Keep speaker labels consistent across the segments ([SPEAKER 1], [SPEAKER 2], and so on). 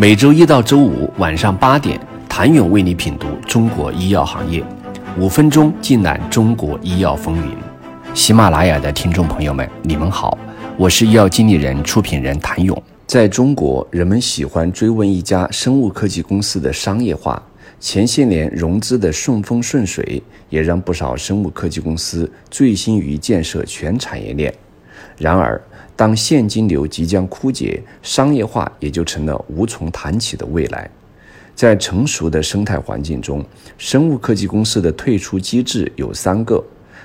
[SPEAKER 1] 每周一到周五晚上八点，谭勇为你品读中国医药行业，五分钟尽览中国医药风云。喜马拉雅的听众朋友们，你们好，我是医药经理人、出品人谭勇。在中国，人们喜欢追问一家生物科技公司的商业化。前些年融资的顺风顺水，也让不少生物科技公司醉心于建设全产业链。然而，当现金流即将枯竭，商业化也就成了无从谈起的未来。在成熟的生态环境中，生物科技公司的退出机制有三个：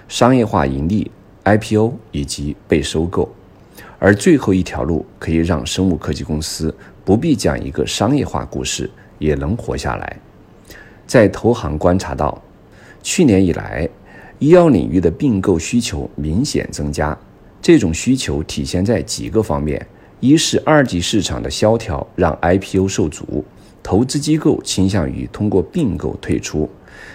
[SPEAKER 1] 商业化盈利、IPO 以及被收购。而最后一条路，可以让生物科技公司不必讲一个商业化故事，也能活下来。在投行观察到，去年以来，医药领域的并购需求明显增加。这种需求体现在几个方面：一是二级市场的萧条让 IPO 受阻，投资机构倾向于通过并购退出；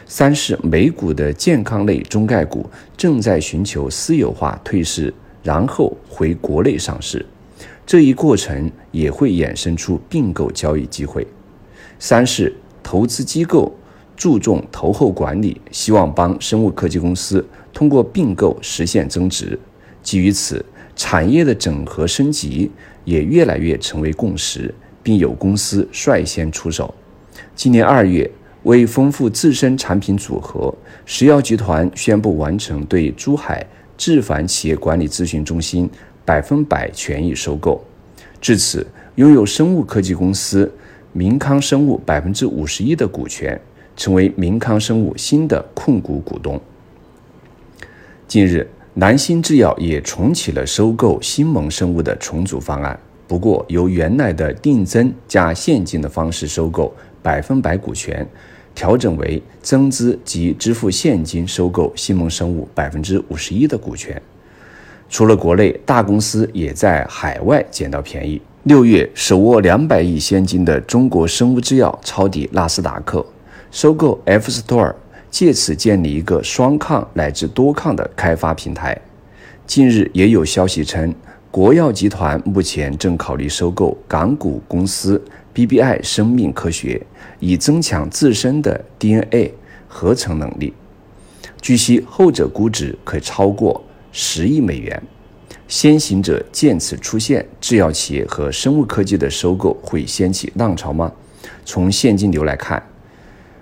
[SPEAKER 1] 三是美股的健康类中概股正在寻求私有化退市，然后回国内上市。这一过程也会衍生出并购交易机会；三是投资机构。注重投后管理，希望帮生物科技公司通过并购实现增值。基于此，产业的整合升级也越来越成为共识，并有公司率先出手。今年二月，为丰富自身产品组合，石药集团宣布完成对珠海智凡企业管理咨询中心百分百权益收购。至此，拥有生物科技公司明康生物百分之五十一的股权。成为明康生物新的控股股东。近日，南星制药也重启了收购新盟生物的重组方案，不过由原来的定增加现金的方式收购百分百股权，调整为增资及支付现金收购新盟生物百分之五十一的股权。除了国内，大公司也在海外捡到便宜。六月，手握两百亿现金的中国生物制药抄底纳斯达克。收购 F Store，借此建立一个双抗乃至多抗的开发平台。近日也有消息称，国药集团目前正考虑收购港股公司 BBI 生命科学，以增强自身的 DNA 合成能力。据悉，后者估值可超过十亿美元。先行者见此出现，制药企业和生物科技的收购会掀起浪潮吗？从现金流来看。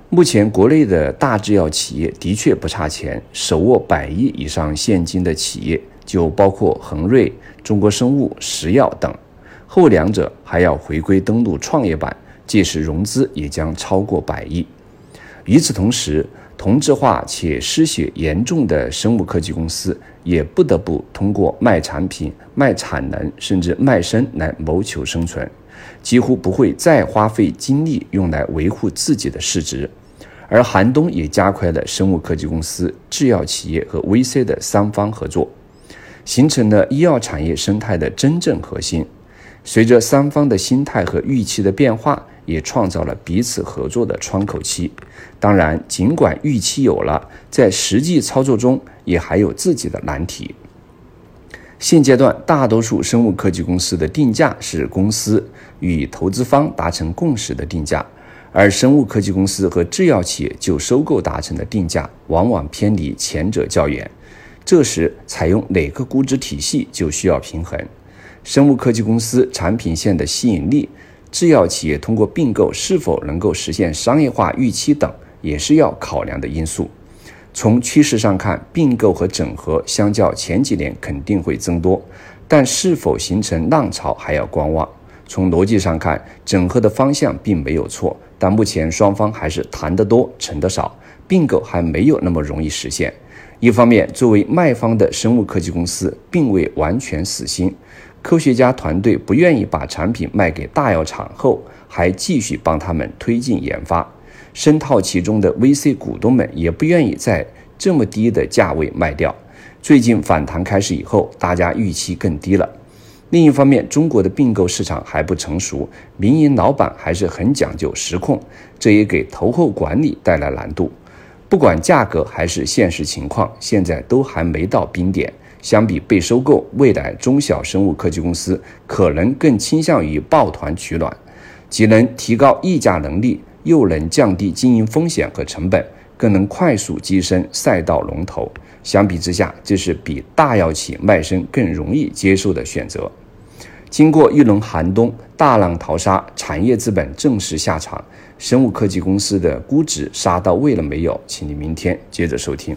[SPEAKER 1] 目前，国内的大制药企业的确不差钱，手握百亿以上现金的企业就包括恒瑞、中国生物、石药等，后两者还要回归登陆创业板，届时融资也将超过百亿。与此同时，同质化且失血严重的生物科技公司也不得不通过卖产品、卖产能，甚至卖身来谋求生存。几乎不会再花费精力用来维护自己的市值，而寒冬也加快了生物科技公司、制药企业和 VC 的三方合作，形成了医药产业生态的真正核心。随着三方的心态和预期的变化，也创造了彼此合作的窗口期。当然，尽管预期有了，在实际操作中也还有自己的难题。现阶段，大多数生物科技公司的定价是公司与投资方达成共识的定价，而生物科技公司和制药企业就收购达成的定价往往偏离前者较远。这时，采用哪个估值体系就需要平衡。生物科技公司产品线的吸引力，制药企业通过并购是否能够实现商业化预期等，也是要考量的因素。从趋势上看，并购和整合相较前几年肯定会增多，但是否形成浪潮还要观望。从逻辑上看，整合的方向并没有错，但目前双方还是谈得多，成得少，并购还没有那么容易实现。一方面，作为卖方的生物科技公司并未完全死心，科学家团队不愿意把产品卖给大药厂后，还继续帮他们推进研发。深套其中的 VC 股东们也不愿意在这么低的价位卖掉。最近反弹开始以后，大家预期更低了。另一方面，中国的并购市场还不成熟，民营老板还是很讲究实控，这也给投后管理带来难度。不管价格还是现实情况，现在都还没到冰点。相比被收购，未来中小生物科技公司可能更倾向于抱团取暖。既能提高溢价能力，又能降低经营风险和成本，更能快速跻身赛道龙头。相比之下，这是比大药企卖身更容易接受的选择。经过一轮寒冬，大浪淘沙，产业资本正式下场，生物科技公司的估值杀到位了没有？请你明天接着收听。